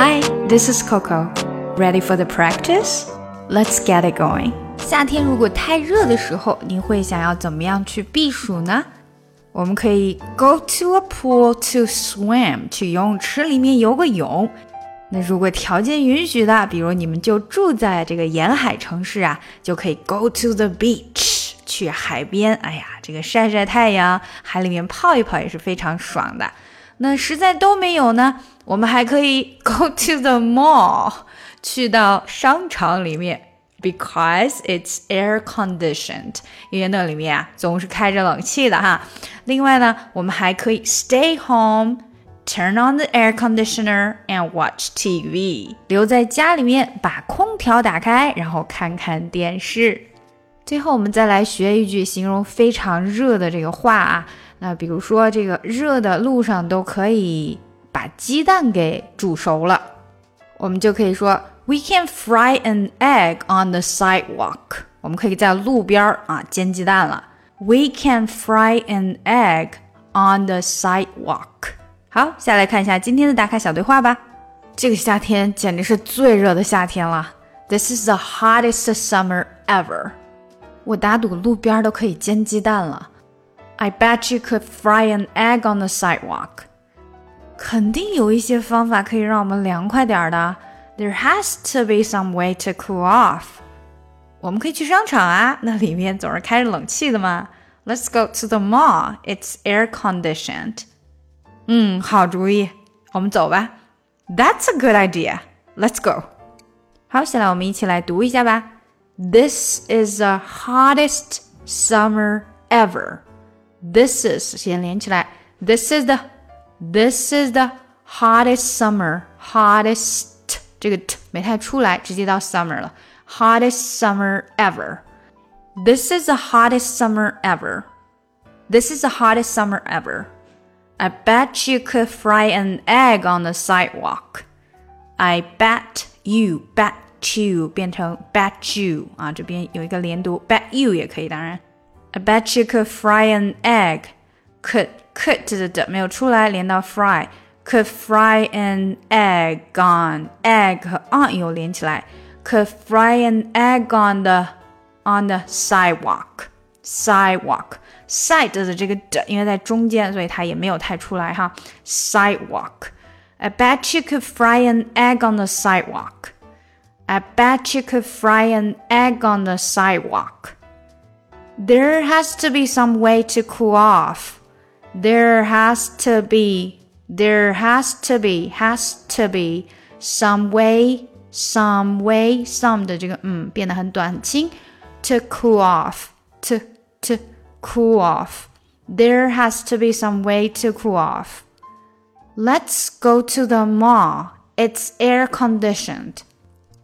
Hi, this is Coco. Ready for the practice? Let's get it going. 夏天如果太热的时候，你会想要怎么样去避暑呢？我们可以 go to a pool to swim，去游泳池里面游个泳。那如果条件允许的，比如你们就住在这个沿海城市啊，就可以 go to the beach，去海边。哎呀，这个晒晒太阳，海里面泡一泡也是非常爽的。那实在都没有呢，我们还可以 go to the mall，去到商场里面，because it's air conditioned，因为那里面啊总是开着冷气的哈。另外呢，我们还可以 stay home，turn on the air conditioner and watch TV，留在家里面把空调打开，然后看看电视。最后，我们再来学一句形容非常热的这个话啊。那比如说，这个热的路上都可以把鸡蛋给煮熟了，我们就可以说 We can fry an egg on the sidewalk。我们可以在路边儿啊煎鸡蛋了。We can fry an egg on the sidewalk。好，下来看一下今天的打卡小对话吧。这个夏天简直是最热的夏天了。This is the hottest summer ever。我打赌路边都可以煎鸡蛋了。I bet you could fry an egg on the sidewalk. 肯定有一些方法可以让我们凉快点的。There has to be some way to cool off. 我们可以去商场啊，那里面总是开着冷气的嘛。Let's go to the mall. It's air conditioned. 嗯，好主意，我们走吧。That's a good idea. Let's go. 好，下来我们一起来读一下吧。 This is the hottest summer ever. This is 先连起来。This is the This is the hottest summer. Hottest 这个 t 没太出来，直接到 summer 了。Hottest summer ever. This is the hottest summer ever. This is the hottest summer ever. I bet you could fry an egg on the sidewalk. I bet you bet you 变成 bet you 啊，这边有一个连读，bet you 也可以，当然。I bet you could fry an egg. Could could 的的没有出来，连到 fry. Could fry an egg on egg 和 on 又连起来。Could fry an egg on the on the sidewalk. Sidewalk side 的这个的，因为在中间，所以它也没有太出来哈。Sidewalk. I bet you could fry an egg on the sidewalk. I bet you could fry an egg on the sidewalk. There has to be some way to cool off. There has to be, there has to be, has to be some way, some way, some 的这个嗯变得很短很轻，to cool off, to to cool off. There has to be some way to cool off. Let's go to the mall. It's air conditioned.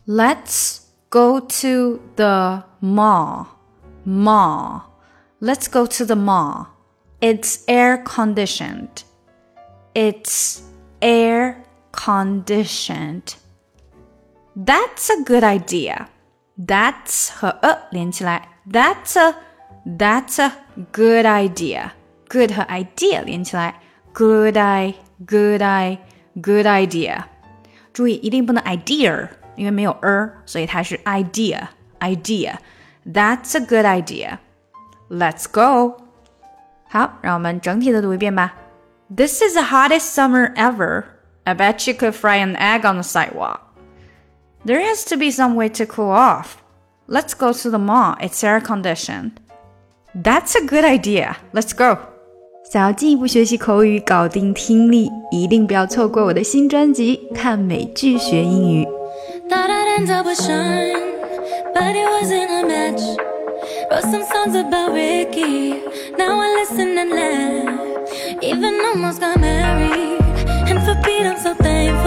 Let's go to the mall mall. Let's go to the mall. It's air conditioned. It's air conditioned. That's a good idea. That's 和 a 连起来，That's a That's a good idea. Good 和 idea 连起来，Good I Good I Good idea. 注意一定不能 idea， 因为没有 er，所以它是 idea idea。that's a good idea. Let's go. 好，让我们整体的读一遍吧。This is the hottest summer ever. I bet you could fry an egg on the sidewalk. There has to be some way to cool off. Let's go to the mall. It's air conditioned. That's a good idea. Let's go. 想要进一步学习口语，搞定听力，一定不要错过我的新专辑《看美剧学英语》。 But it wasn't a match. Wrote some songs about Ricky, now I listen and laugh. Even almost got married, and for Pete I'm so thankful.